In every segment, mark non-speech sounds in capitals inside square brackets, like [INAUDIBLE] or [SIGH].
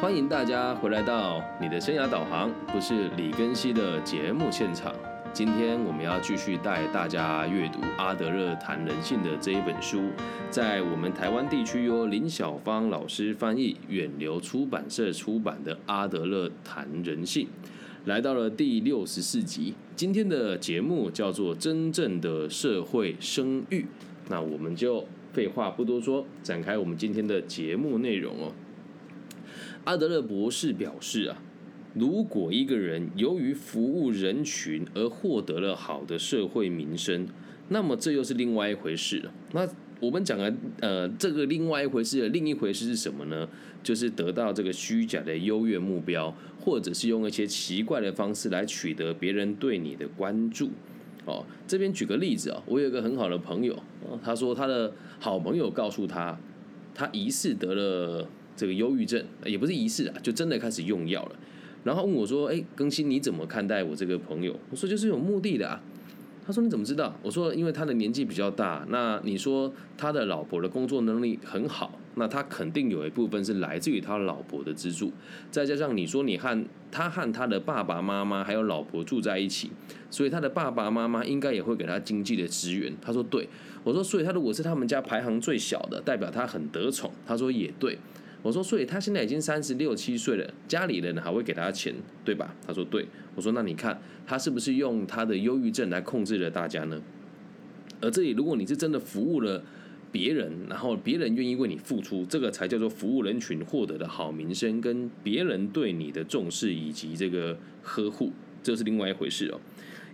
欢迎大家回来到你的生涯导航，不是李根熙的节目现场。今天我们要继续带大家阅读阿德勒谈人性的这一本书，在我们台湾地区由林小芳老师翻译，远流出版社出版的《阿德勒谈人性》，来到了第六十四集。今天的节目叫做《真正的社会声誉》，那我们就废话不多说，展开我们今天的节目内容哦。阿德勒博士表示啊。如果一个人由于服务人群而获得了好的社会名声，那么这又是另外一回事了。那我们讲的呃，这个另外一回事的另一回事是什么呢？就是得到这个虚假的优越目标，或者是用一些奇怪的方式来取得别人对你的关注。哦，这边举个例子啊，我有一个很好的朋友，他说他的好朋友告诉他，他疑似得了这个忧郁症，也不是疑似啊，就真的开始用药了。然后问我说：“哎，更新你怎么看待我这个朋友？”我说：“就是有目的的啊。”他说：“你怎么知道？”我说：“因为他的年纪比较大，那你说他的老婆的工作能力很好，那他肯定有一部分是来自于他老婆的资助，再加上你说你和他和他的爸爸妈妈还有老婆住在一起，所以他的爸爸妈妈应该也会给他经济的资源。”他说：“对。”我说：“所以他如果是他们家排行最小的，代表他很得宠。”他说：“也对。”我说，所以他现在已经三十六七岁了，家里人还会给他钱，对吧？他说对。我说那你看他是不是用他的忧郁症来控制了大家呢？而这里，如果你是真的服务了别人，然后别人愿意为你付出，这个才叫做服务人群获得的好名声，跟别人对你的重视以及这个呵护，这是另外一回事哦。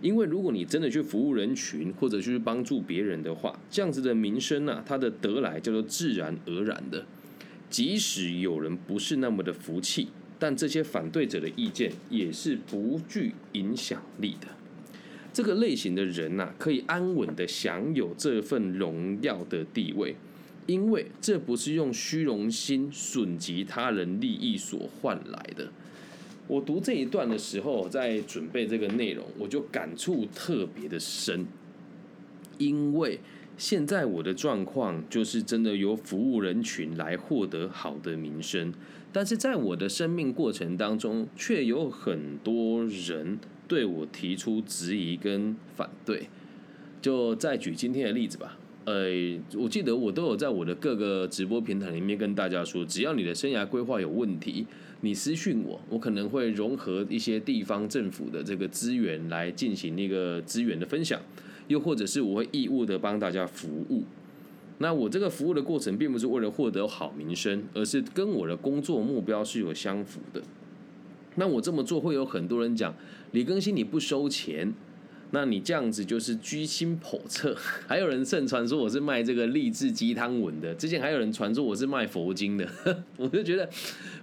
因为如果你真的去服务人群，或者去帮助别人的话，这样子的名声啊，它的得来叫做自然而然的。即使有人不是那么的服气，但这些反对者的意见也是不具影响力的。这个类型的人呐，可以安稳的享有这份荣耀的地位，因为这不是用虚荣心损及他人利益所换来的。我读这一段的时候，在准备这个内容，我就感触特别的深，因为。现在我的状况就是真的由服务人群来获得好的名声，但是在我的生命过程当中，却有很多人对我提出质疑跟反对。就再举今天的例子吧。呃，我记得我都有在我的各个直播平台里面跟大家说，只要你的生涯规划有问题，你私讯我，我可能会融合一些地方政府的这个资源来进行那个资源的分享。又或者是我会义务的帮大家服务，那我这个服务的过程并不是为了获得好名声，而是跟我的工作目标是有相符的。那我这么做会有很多人讲李更新你不收钱，那你这样子就是居心叵测。[LAUGHS] 还有人盛传说我是卖这个励志鸡汤文的，之前还有人传说我是卖佛经的，[LAUGHS] 我就觉得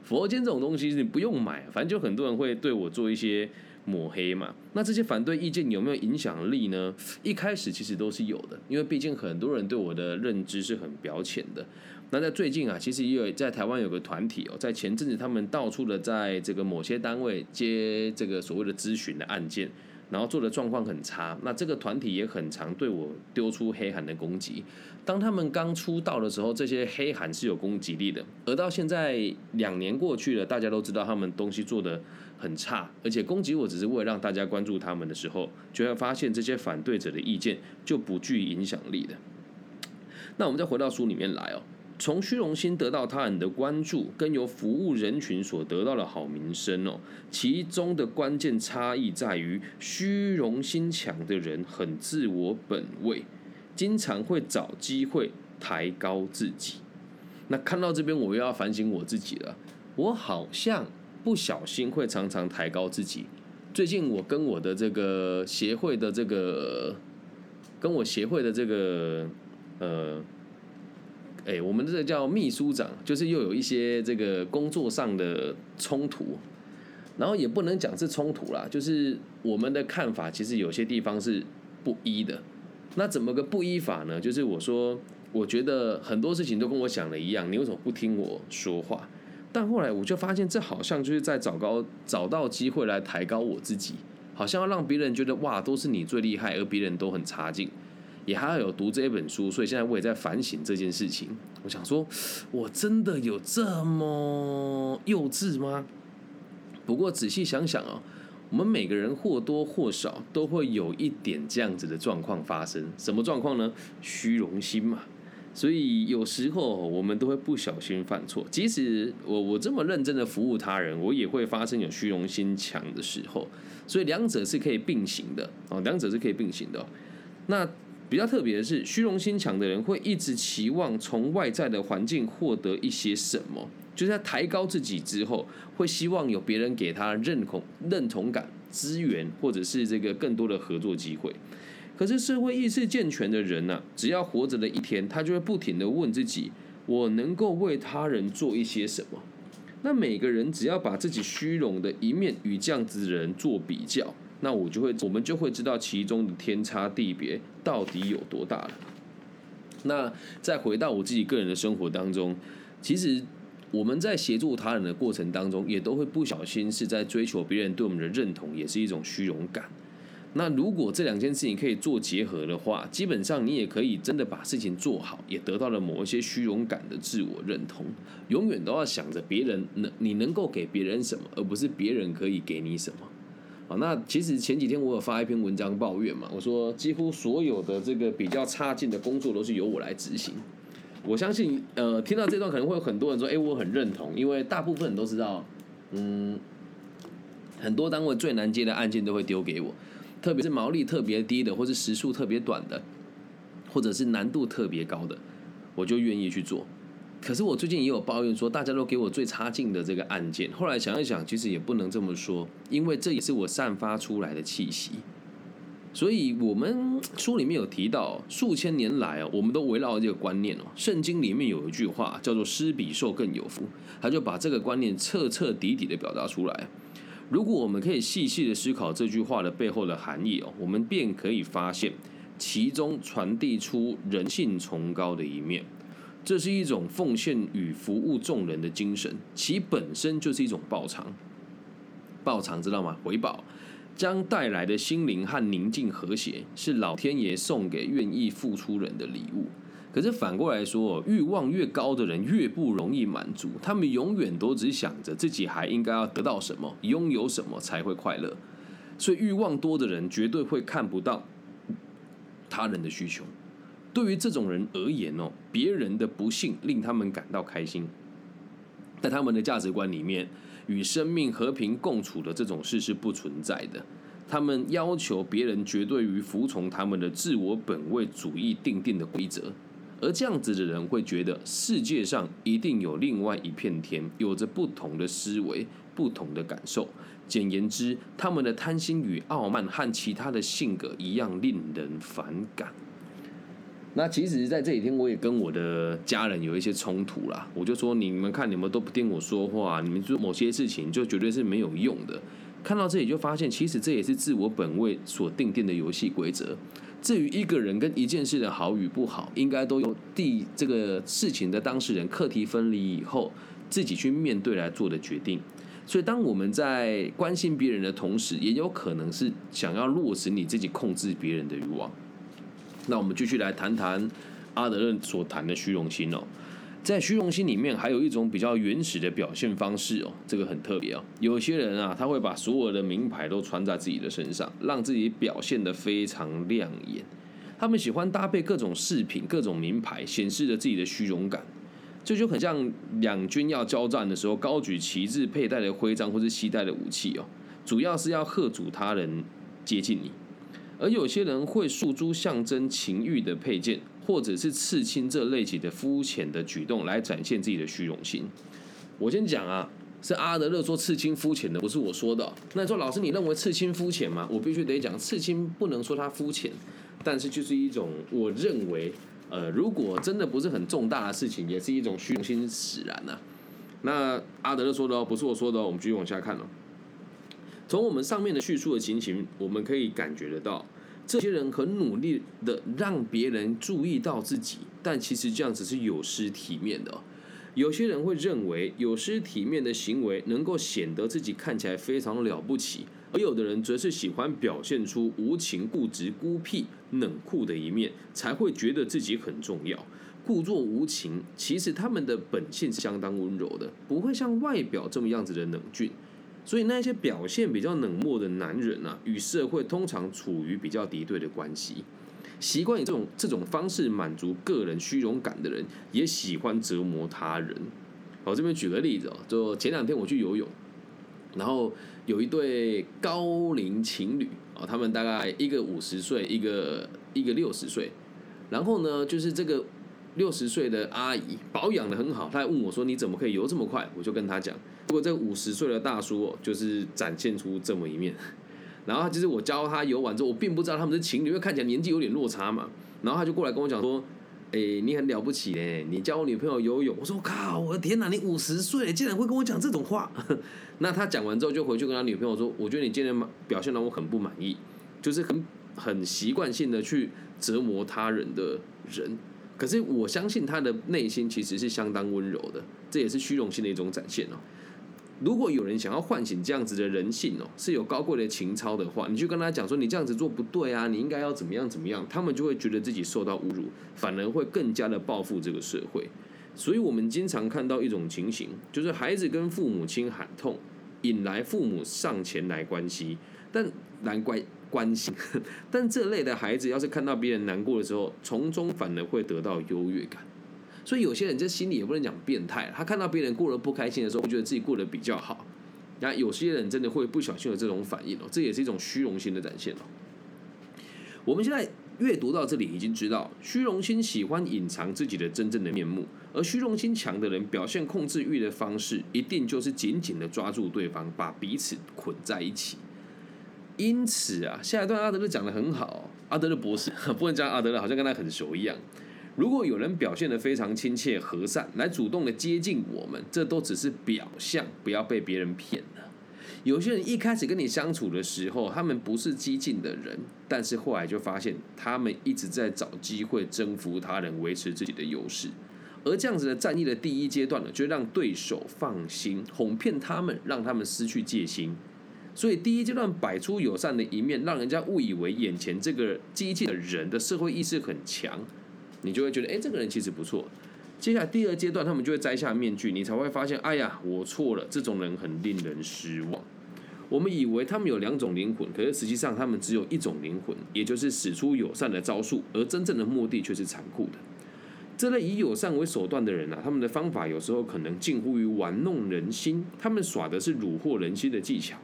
佛经这种东西你不用买，反正就很多人会对我做一些。抹黑嘛？那这些反对意见有没有影响力呢？一开始其实都是有的，因为毕竟很多人对我的认知是很表浅的。那在最近啊，其实也有在台湾有个团体哦，在前阵子他们到处的在这个某些单位接这个所谓的咨询的案件。然后做的状况很差，那这个团体也很常对我丢出黑函的攻击。当他们刚出道的时候，这些黑函是有攻击力的，而到现在两年过去了，大家都知道他们东西做的很差，而且攻击我只是为了让大家关注他们的时候，就会发现这些反对者的意见就不具影响力的。那我们再回到书里面来哦。从虚荣心得到他人的关注，跟由服务人群所得到的好名声哦，其中的关键差异在于，虚荣心强的人很自我本位，经常会找机会抬高自己。那看到这边，我又要反省我自己了。我好像不小心会常常抬高自己。最近我跟我的这个协会的这个，跟我协会的这个呃。哎，我们这个叫秘书长，就是又有一些这个工作上的冲突，然后也不能讲是冲突啦，就是我们的看法其实有些地方是不一的。那怎么个不一法呢？就是我说，我觉得很多事情都跟我想的一样，你为什么不听我说话？但后来我就发现，这好像就是在找高找到机会来抬高我自己，好像要让别人觉得哇，都是你最厉害，而别人都很差劲。也还要有读这一本书，所以现在我也在反省这件事情。我想说，我真的有这么幼稚吗？不过仔细想想哦，我们每个人或多或少都会有一点这样子的状况发生。什么状况呢？虚荣心嘛。所以有时候我们都会不小心犯错。即使我我这么认真的服务他人，我也会发生有虚荣心强的时候。所以两者是可以并行的哦，两者是可以并行的。那比较特别的是，虚荣心强的人会一直期望从外在的环境获得一些什么，就是在抬高自己之后，会希望有别人给他认同、认同感、资源，或者是这个更多的合作机会。可是社会意识健全的人呢，只要活着的一天，他就会不停的问自己：我能够为他人做一些什么？那每个人只要把自己虚荣的一面与这样子的人做比较，那我就会，我们就会知道其中的天差地别到底有多大了。那再回到我自己个人的生活当中，其实我们在协助他人的过程当中，也都会不小心是在追求别人对我们的认同，也是一种虚荣感。那如果这两件事情可以做结合的话，基本上你也可以真的把事情做好，也得到了某一些虚荣感的自我认同。永远都要想着别人能你能够给别人什么，而不是别人可以给你什么。啊，那其实前几天我有发一篇文章抱怨嘛，我说几乎所有的这个比较差劲的工作都是由我来执行。我相信，呃，听到这段可能会有很多人说，哎，我很认同，因为大部分人都知道，嗯，很多单位最难接的案件都会丢给我。特别是毛利特别低的，或是时速特别短的，或者是难度特别高的，我就愿意去做。可是我最近也有抱怨说，大家都给我最差劲的这个案件。后来想一想，其实也不能这么说，因为这也是我散发出来的气息。所以我们书里面有提到，数千年来啊，我们都围绕这个观念哦。圣经里面有一句话叫做“施比受更有福”，他就把这个观念彻彻底底的表达出来。如果我们可以细细的思考这句话的背后的含义哦，我们便可以发现其中传递出人性崇高的一面。这是一种奉献与服务众人的精神，其本身就是一种报偿。报偿知道吗？回报将带来的心灵和宁静和谐，是老天爷送给愿意付出人的礼物。可是反过来说，欲望越高的人越不容易满足，他们永远都只想着自己还应该要得到什么，拥有什么才会快乐。所以欲望多的人绝对会看不到他人的需求。对于这种人而言哦，别人的不幸令他们感到开心。在他们的价值观里面，与生命和平共处的这种事是不存在的。他们要求别人绝对于服从他们的自我本位主义定定的规则。而这样子的人会觉得世界上一定有另外一片天，有着不同的思维、不同的感受。简言之，他们的贪心与傲慢和其他的性格一样令人反感。那其实，在这几天我也跟我的家人有一些冲突啦。我就说，你们看，你们都不听我说话，你们做某些事情就绝对是没有用的。看到这里就发现，其实这也是自我本位所定定的游戏规则。至于一个人跟一件事的好与不好，应该都由第这个事情的当事人课题分离以后，自己去面对来做的决定。所以，当我们在关心别人的同时，也有可能是想要落实你自己控制别人的欲望。那我们继续来谈谈阿德勒所谈的虚荣心哦。在虚荣心里面，还有一种比较原始的表现方式哦，这个很特别哦。有些人啊，他会把所有的名牌都穿在自己的身上，让自己表现得非常亮眼。他们喜欢搭配各种饰品、各种名牌，显示着自己的虚荣感。这就很像两军要交战的时候，高举旗帜、佩戴的徽章或是携带的武器哦，主要是要喝阻他人接近你。而有些人会诉诸象征情欲的配件。或者是刺青这类型的肤浅的举动来展现自己的虚荣心。我先讲啊，是阿德勒说刺青肤浅的，不是我说的。那说老师，你认为刺青肤浅吗？我必须得讲，刺青不能说它肤浅，但是就是一种我认为，呃，如果真的不是很重大的事情，也是一种虚荣心使然呐。那阿德勒说的哦，不是我说的哦。我们继续往下看哦。从我们上面的叙述的情形，我们可以感觉得到。这些人很努力的让别人注意到自己，但其实这样子是有失体面的。有些人会认为有失体面的行为能够显得自己看起来非常了不起，而有的人则是喜欢表现出无情、固执、孤僻、冷酷的一面，才会觉得自己很重要。故作无情，其实他们的本性是相当温柔的，不会像外表这么样子的冷峻。所以那些表现比较冷漠的男人啊，与社会通常处于比较敌对的关系。习惯以这种这种方式满足个人虚荣感的人，也喜欢折磨他人。我这边举个例子哦，就前两天我去游泳，然后有一对高龄情侣啊，他们大概一个五十岁，一个一个六十岁，然后呢，就是这个六十岁的阿姨保养的很好，她还问我说：“你怎么可以游这么快？”我就跟她讲，如果这五十岁的大叔哦，就是展现出这么一面。[LAUGHS] 然后就是我教他游玩之后，我并不知道他们是情侣，因为看起来年纪有点落差嘛。然后他就过来跟我讲说：“哎，你很了不起嘞，你教我女朋友游泳。”我说：“靠，我的天哪，你五十岁竟然会跟我讲这种话？[LAUGHS] ”那他讲完之后就回去跟他女朋友说：“我觉得你今天表现让我很不满意，就是很很习惯性的去折磨他人的人。可是我相信他的内心其实是相当温柔的，这也是虚荣心的一种展现哦。”如果有人想要唤醒这样子的人性哦，是有高贵的情操的话，你就跟他讲说你这样子做不对啊，你应该要怎么样怎么样，他们就会觉得自己受到侮辱，反而会更加的报复这个社会。所以我们经常看到一种情形，就是孩子跟父母亲喊痛，引来父母上前来关心，但难怪关心，[LAUGHS] 但这类的孩子要是看到别人难过的时候，从中反而会得到优越感。所以有些人这心里也不能讲变态，他看到别人过得不开心的时候，会觉得自己过得比较好。那有些人真的会不小心有这种反应哦，这也是一种虚荣心的展现哦。我们现在阅读到这里，已经知道虚荣心喜欢隐藏自己的真正的面目，而虚荣心强的人表现控制欲的方式，一定就是紧紧的抓住对方，把彼此捆在一起。因此啊，下一段阿德勒讲的很好，阿德勒博士 [LAUGHS] 不能讲阿德勒，好像跟他很熟一样。如果有人表现得非常亲切和善，来主动的接近我们，这都只是表象，不要被别人骗了。有些人一开始跟你相处的时候，他们不是激进的人，但是后来就发现，他们一直在找机会征服他人，维持自己的优势。而这样子的战役的第一阶段呢，就让对手放心，哄骗他们，让他们失去戒心。所以第一阶段摆出友善的一面，让人家误以为眼前这个激进的人的社会意识很强。你就会觉得，哎，这个人其实不错。接下来第二阶段，他们就会摘下面具，你才会发现，哎呀，我错了。这种人很令人失望。我们以为他们有两种灵魂，可是实际上他们只有一种灵魂，也就是使出友善的招数，而真正的目的却是残酷的。这类以友善为手段的人啊，他们的方法有时候可能近乎于玩弄人心，他们耍的是虏获人心的技巧。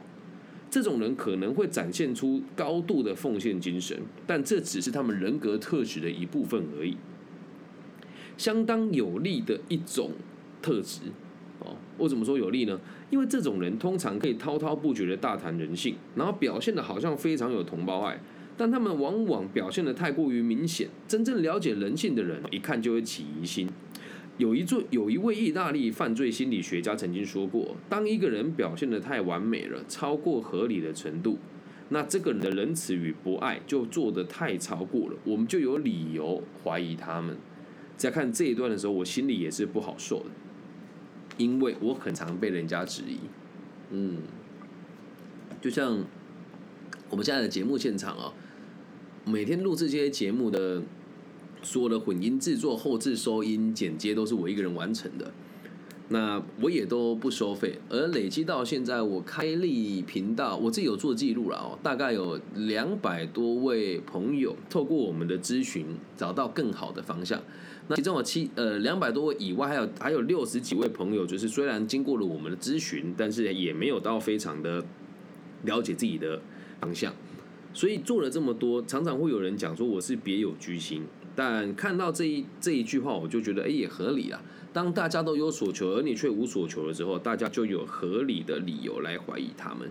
这种人可能会展现出高度的奉献精神，但这只是他们人格特质的一部分而已。相当有利的一种特质哦，为什么说有利呢？因为这种人通常可以滔滔不绝的大谈人性，然后表现的好像非常有同胞爱，但他们往往表现的太过于明显。真正了解人性的人，一看就会起疑心。有一座有一位意大利犯罪心理学家曾经说过，当一个人表现的太完美了，超过合理的程度，那这个人的仁慈与博爱就做得太超过了，我们就有理由怀疑他们。在看这一段的时候，我心里也是不好受的，因为我很常被人家质疑。嗯，就像我们现在的节目现场啊，每天录这些节目的。所有的混音制作、后置收音、剪接都是我一个人完成的，那我也都不收费。而累积到现在，我开立频道，我自己有做记录了哦，大概有两百多位朋友透过我们的咨询找到更好的方向。那其中有七呃两百多位以外，还有还有六十几位朋友，就是虽然经过了我们的咨询，但是也没有到非常的了解自己的方向。所以做了这么多，常常会有人讲说我是别有居心。但看到这一这一句话，我就觉得，哎，也合理啊。当大家都有所求，而你却无所求的时候，大家就有合理的理由来怀疑他们。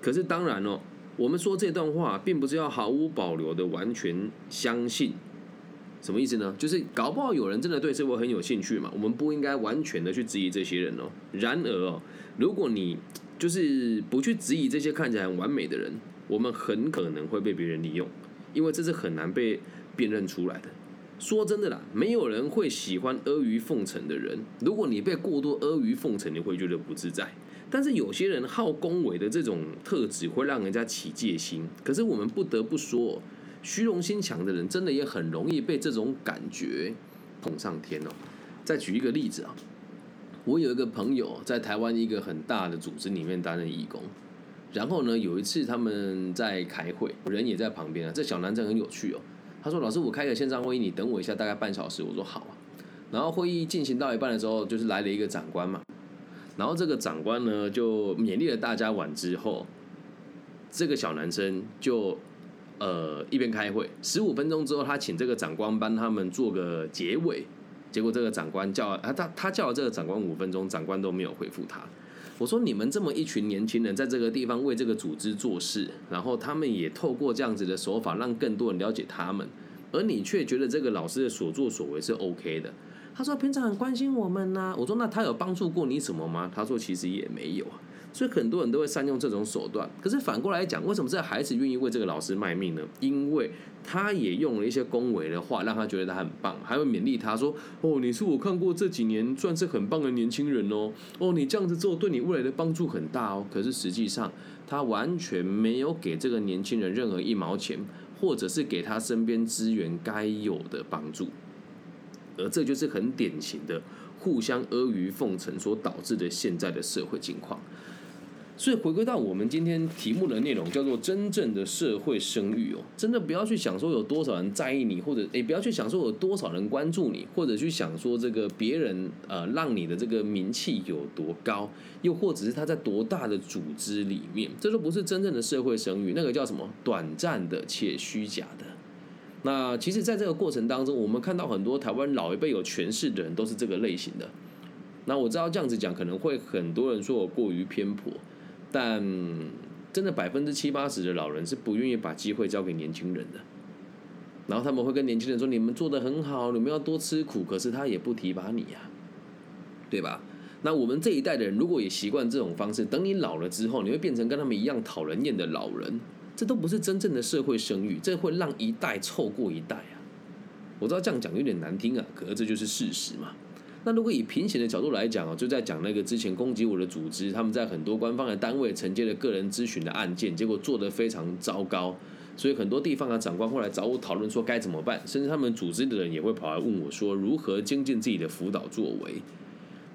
可是当然哦，我们说这段话，并不是要毫无保留的完全相信。什么意思呢？就是搞不好有人真的对社会很有兴趣嘛，我们不应该完全的去质疑这些人哦。然而哦，如果你就是不去质疑这些看起来很完美的人，我们很可能会被别人利用，因为这是很难被。辨认出来的，说真的啦，没有人会喜欢阿谀奉承的人。如果你被过多阿谀奉承，你会觉得不自在。但是有些人好恭维的这种特质，会让人家起戒心。可是我们不得不说，虚荣心强的人，真的也很容易被这种感觉捧上天哦。再举一个例子啊，我有一个朋友在台湾一个很大的组织里面担任义工，然后呢，有一次他们在开会，人也在旁边啊。这小男生很有趣哦，他说：“老师，我开个线上会议，你等我一下，大概半小时。”我说：“好啊。”然后会议进行到一半的时候，就是来了一个长官嘛。然后这个长官呢，就勉励了大家完之后，这个小男生就呃一边开会，十五分钟之后，他请这个长官帮他们做个结尾。结果这个长官叫啊，他他叫了这个长官五分钟，长官都没有回复他。我说你们这么一群年轻人在这个地方为这个组织做事，然后他们也透过这样子的手法让更多人了解他们，而你却觉得这个老师的所作所为是 OK 的。他说平常很关心我们呐，我说那他有帮助过你什么吗？他说其实也没有，所以很多人都会善用这种手段。可是反过来讲，为什么这孩子愿意为这个老师卖命呢？因为他也用了一些恭维的话，让他觉得他很棒，还会勉励他说：“哦，你是我看过这几年算是很棒的年轻人哦，哦，你这样子做对你未来的帮助很大哦。”可是实际上，他完全没有给这个年轻人任何一毛钱，或者是给他身边资源该有的帮助。而这就是很典型的互相阿谀奉承所导致的现在的社会情况。所以回归到我们今天题目的内容，叫做真正的社会声誉哦，真的不要去想说有多少人在意你，或者诶不要去想说有多少人关注你，或者去想说这个别人呃让你的这个名气有多高，又或者是他在多大的组织里面，这都不是真正的社会声誉，那个叫什么短暂的且虚假的。那其实，在这个过程当中，我们看到很多台湾老一辈有权势的人都是这个类型的。那我知道这样子讲可能会很多人说我过于偏颇，但真的百分之七八十的老人是不愿意把机会交给年轻人的。然后他们会跟年轻人说：“你们做的很好，你们要多吃苦。”可是他也不提拔你呀，对吧？那我们这一代的人如果也习惯这种方式，等你老了之后，你会变成跟他们一样讨人厌的老人。这都不是真正的社会声誉，这会让一代错过一代啊！我知道这样讲有点难听啊，可是这就是事实嘛。那如果以平行的角度来讲啊，就在讲那个之前攻击我的组织，他们在很多官方的单位承接了个人咨询的案件，结果做得非常糟糕，所以很多地方的长官后来找我讨论说该怎么办，甚至他们组织的人也会跑来问我说如何精进自己的辅导作为。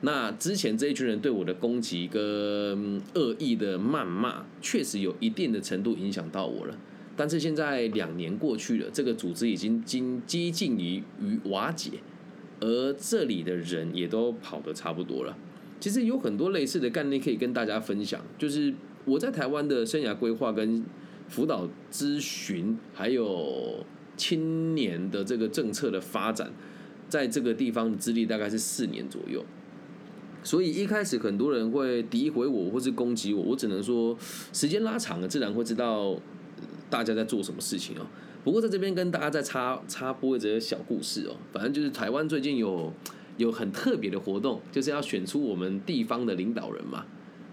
那之前这一群人对我的攻击跟恶意的谩骂，确实有一定的程度影响到我了。但是现在两年过去了，这个组织已经经接近于于瓦解，而这里的人也都跑得差不多了。其实有很多类似的概念可以跟大家分享，就是我在台湾的生涯规划跟辅导咨询，还有青年的这个政策的发展，在这个地方的资历大概是四年左右。所以一开始很多人会诋毁我或是攻击我，我只能说时间拉长了，自然会知道大家在做什么事情哦。不过在这边跟大家再插插播一则小故事哦，反正就是台湾最近有有很特别的活动，就是要选出我们地方的领导人嘛，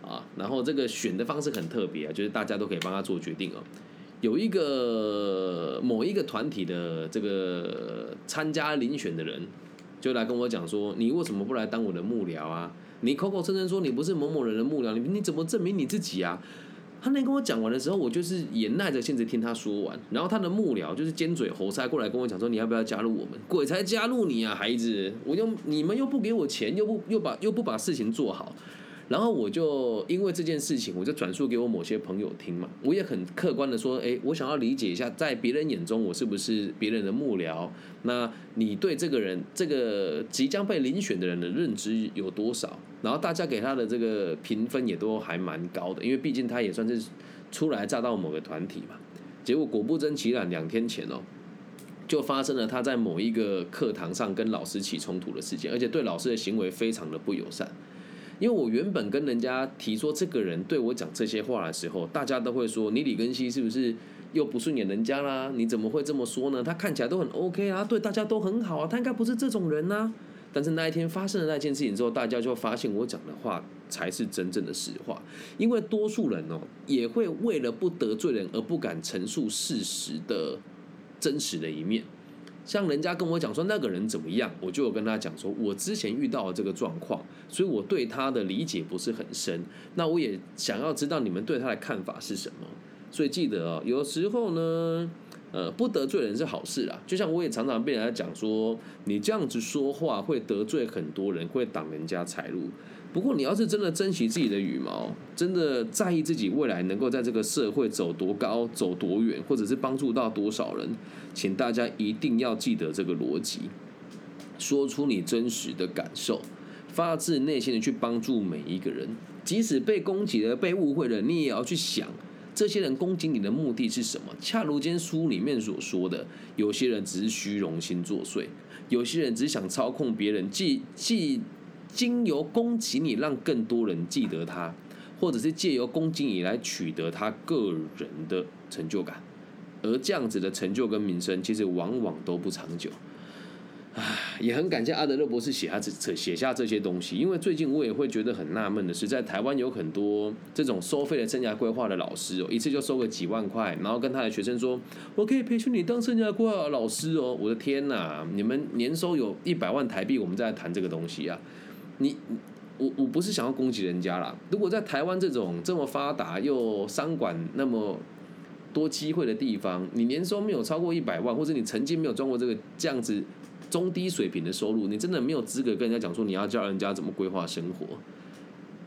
啊，然后这个选的方式很特别啊，就是大家都可以帮他做决定哦。有一个某一个团体的这个参加遴选的人。就来跟我讲说，你为什么不来当我的幕僚啊？你口口声声说你不是某某人的幕僚，你你怎么证明你自己啊？他那跟我讲完的时候，我就是也耐着性子听他说完。然后他的幕僚就是尖嘴猴腮过来跟我讲说，你要不要加入我们？鬼才加入你啊，孩子！我又你们又不给我钱，又不又把又不把事情做好。然后我就因为这件事情，我就转述给我某些朋友听嘛。我也很客观的说，哎，我想要理解一下，在别人眼中我是不是别人的幕僚？那你对这个人，这个即将被遴选的人的认知有多少？然后大家给他的这个评分也都还蛮高的，因为毕竟他也算是初来乍到某个团体嘛。结果果不真其然，两天前哦，就发生了他在某一个课堂上跟老师起冲突的事件，而且对老师的行为非常的不友善。因为我原本跟人家提说这个人对我讲这些话的时候，大家都会说你李根熙是不是又不顺眼人家啦？你怎么会这么说呢？他看起来都很 OK 啊，对大家都很好啊，他应该不是这种人呐。但是那一天发生了那件事情之后，大家就发现我讲的话才是真正的实话。因为多数人哦，也会为了不得罪人而不敢陈述事实的真实的一面。像人家跟我讲说那个人怎么样，我就有跟他讲说，我之前遇到了这个状况，所以我对他的理解不是很深。那我也想要知道你们对他的看法是什么。所以记得哦，有时候呢，呃，不得罪人是好事啊。就像我也常常被人家讲说，你这样子说话会得罪很多人，会挡人家财路。不过，你要是真的珍惜自己的羽毛，真的在意自己未来能够在这个社会走多高、走多远，或者是帮助到多少人，请大家一定要记得这个逻辑，说出你真实的感受，发自内心的去帮助每一个人，即使被攻击了、被误会了，你也要去想，这些人攻击你的目的是什么？恰如今书里面所说的，有些人只是虚荣心作祟，有些人只想操控别人，既既。经由攻击你，让更多人记得他，或者是借由攻击你来取得他个人的成就感，而这样子的成就跟名声，其实往往都不长久。唉，也很感谢阿德勒博士写下这写下这些东西，因为最近我也会觉得很纳闷的是，在台湾有很多这种收费的生涯规划的老师哦，一次就收个几万块，然后跟他的学生说，我可以培训你当生涯规划老师哦。我的天哪，你们年收有一百万台币，我们在谈这个东西啊。你我我不是想要攻击人家啦。如果在台湾这种这么发达又商管那么多机会的地方，你年收没有超过一百万，或者你曾经没有赚过这个这样子中低水平的收入，你真的没有资格跟人家讲说你要教人家怎么规划生活，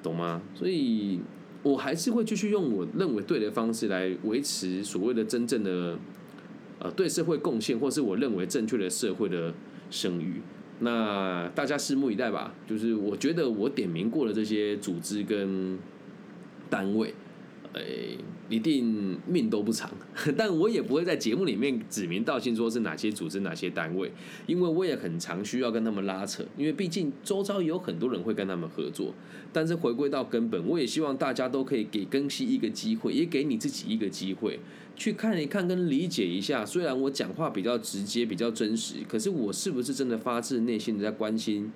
懂吗？所以我还是会继续用我认为对的方式来维持所谓的真正的呃对社会贡献，或是我认为正确的社会的声誉。那大家拭目以待吧。就是我觉得我点名过的这些组织跟单位，诶。一定命都不长，[LAUGHS] 但我也不会在节目里面指名道姓说是哪些组织、哪些单位，因为我也很常需要跟他们拉扯，因为毕竟周遭有很多人会跟他们合作。但是回归到根本，我也希望大家都可以给更新一个机会，也给你自己一个机会，去看一看跟理解一下。虽然我讲话比较直接、比较真实，可是我是不是真的发自内心的在关心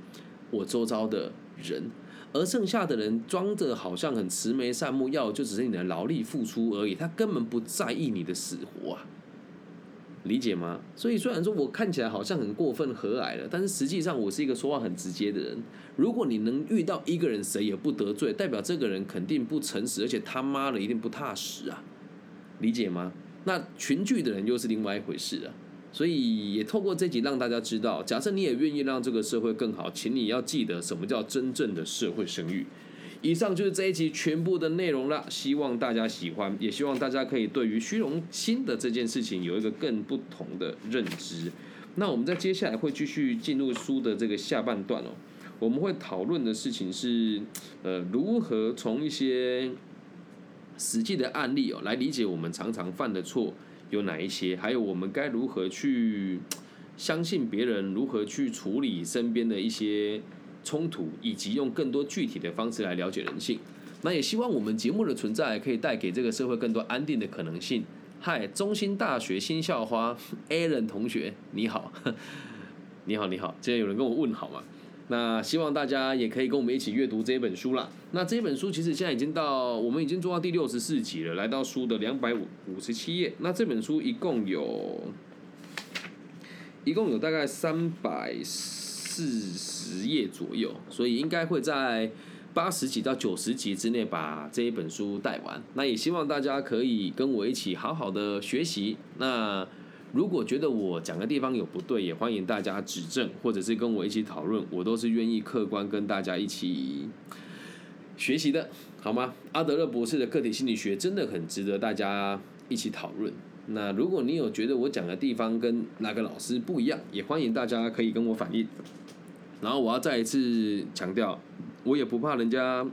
我周遭的人？而剩下的人装着好像很慈眉善目，要就只是你的劳力付出而已，他根本不在意你的死活啊，理解吗？所以虽然说我看起来好像很过分和蔼了，但是实际上我是一个说话很直接的人。如果你能遇到一个人谁也不得罪，代表这个人肯定不诚实，而且他妈的一定不踏实啊，理解吗？那群聚的人又是另外一回事啊。所以也透过这集让大家知道，假设你也愿意让这个社会更好，请你要记得什么叫真正的社会声誉。以上就是这一集全部的内容了，希望大家喜欢，也希望大家可以对于虚荣心的这件事情有一个更不同的认知。那我们在接下来会继续进入书的这个下半段哦，我们会讨论的事情是，呃，如何从一些实际的案例哦来理解我们常常犯的错。有哪一些？还有我们该如何去相信别人？如何去处理身边的一些冲突？以及用更多具体的方式来了解人性。那也希望我们节目的存在可以带给这个社会更多安定的可能性。嗨，中心大学新校花 Alan 同学，你好，[LAUGHS] 你好，你好，今天有人跟我问好吗？那希望大家也可以跟我们一起阅读这本书啦。那这本书其实现在已经到，我们已经做到第六十四集了，来到书的两百五五十七页。那这本书一共有，一共有大概三百四十页左右，所以应该会在八十几到九十集之内把这一本书带完。那也希望大家可以跟我一起好好的学习。那。如果觉得我讲的地方有不对，也欢迎大家指正，或者是跟我一起讨论，我都是愿意客观跟大家一起学习的，好吗？阿德勒博士的个体心理学真的很值得大家一起讨论。那如果你有觉得我讲的地方跟哪个老师不一样，也欢迎大家可以跟我反映。然后我要再一次强调，我也不怕人家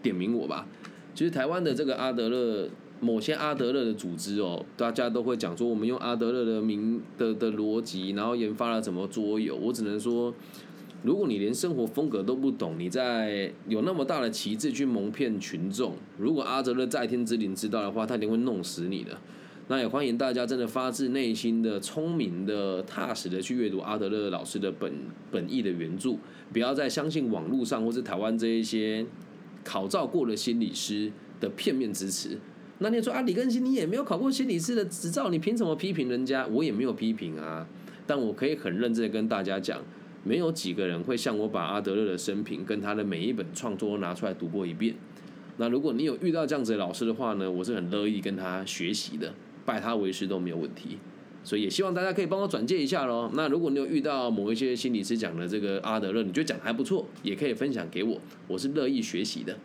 点名我吧。其实台湾的这个阿德勒。某些阿德勒的组织哦，大家都会讲说，我们用阿德勒的名的的逻辑，然后研发了怎么桌游。我只能说，如果你连生活风格都不懂，你在有那么大的旗帜去蒙骗群众，如果阿德勒在天之灵知道的话，他一定会弄死你的。那也欢迎大家真的发自内心的、聪明的、踏实的去阅读阿德勒老师的本本意的原著，不要再相信网络上或是台湾这一些考照过的心理师的片面支持。那你说啊，李根新，你也没有考过心理师的执照，你凭什么批评人家？我也没有批评啊。但我可以很认真的跟大家讲，没有几个人会像我把阿德勒的生平跟他的每一本创作都拿出来读过一遍。那如果你有遇到这样子的老师的话呢，我是很乐意跟他学习的，拜他为师都没有问题。所以也希望大家可以帮我转介一下喽。那如果你有遇到某一些心理师讲的这个阿德勒，你觉得讲还不错，也可以分享给我，我是乐意学习的，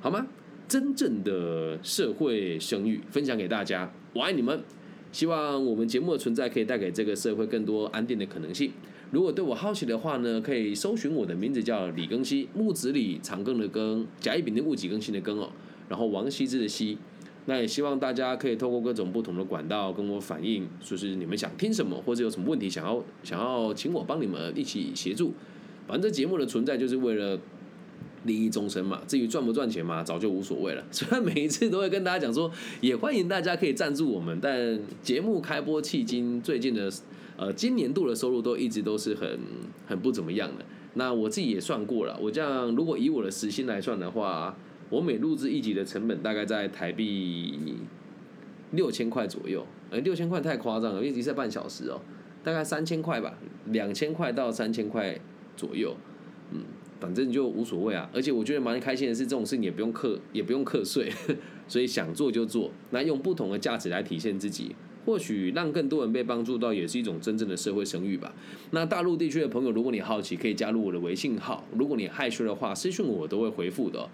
好吗？真正的社会声誉分享给大家，我爱你们。希望我们节目的存在可以带给这个社会更多安定的可能性。如果对我好奇的话呢，可以搜寻我的名字叫李庚希，木子李，长庚的庚，甲乙丙丁戊己庚辛的庚哦，然后王羲之的羲。那也希望大家可以透过各种不同的管道跟我反映，说是你们想听什么，或者有什么问题想要想要请我帮你们一起协助。反正这节目的存在就是为了。利益终身嘛，至于赚不赚钱嘛，早就无所谓了。[LAUGHS] 虽然每一次都会跟大家讲说，也欢迎大家可以赞助我们，但节目开播迄今，最近的呃今年度的收入都一直都是很很不怎么样的。那我自己也算过了，我这样如果以我的时薪来算的话，我每录制一集的成本大概在台币六千块左右。呃，六千块太夸张了，一集是半小时哦，大概三千块吧，两千块到三千块左右，嗯。反正就无所谓啊，而且我觉得蛮开心的是，这种事情也不用课，也不用课税，[LAUGHS] 所以想做就做。那用不同的价值来体现自己，或许让更多人被帮助到，也是一种真正的社会声誉吧。那大陆地区的朋友，如果你好奇，可以加入我的微信号。如果你害羞的话，私信我都会回复的。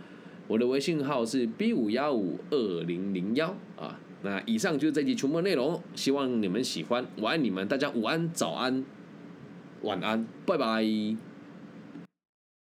我的微信号是 B 五幺五二零零幺啊。那以上就是这集全部内容，希望你们喜欢。我爱你们，大家午安、早安、晚安，拜拜。